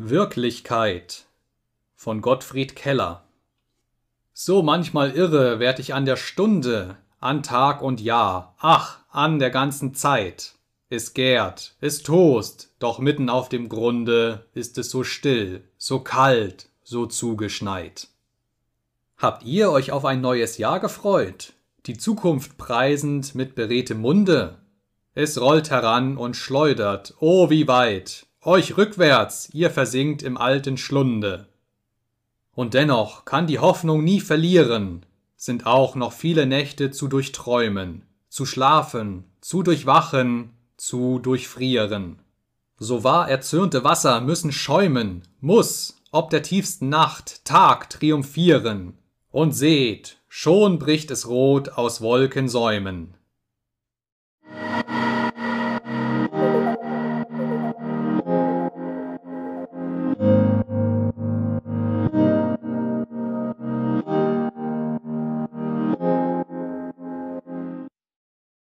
Wirklichkeit von Gottfried Keller So manchmal irre werd ich an der Stunde, an Tag und Jahr, ach, an der ganzen Zeit. Es gärt, es tost, doch mitten auf dem Grunde ist es so still, so kalt, so zugeschneit. Habt ihr euch auf ein neues Jahr gefreut, die Zukunft preisend mit beredtem Munde? Es rollt heran und schleudert, oh wie weit, euch rückwärts, ihr versinkt im alten Schlunde. Und dennoch kann die Hoffnung nie verlieren, sind auch noch viele Nächte zu durchträumen, zu schlafen, zu durchwachen, zu durchfrieren. So wahr erzürnte Wasser müssen schäumen, muss, ob der tiefsten Nacht, Tag triumphieren. Und seht, schon bricht es rot aus Wolkensäumen.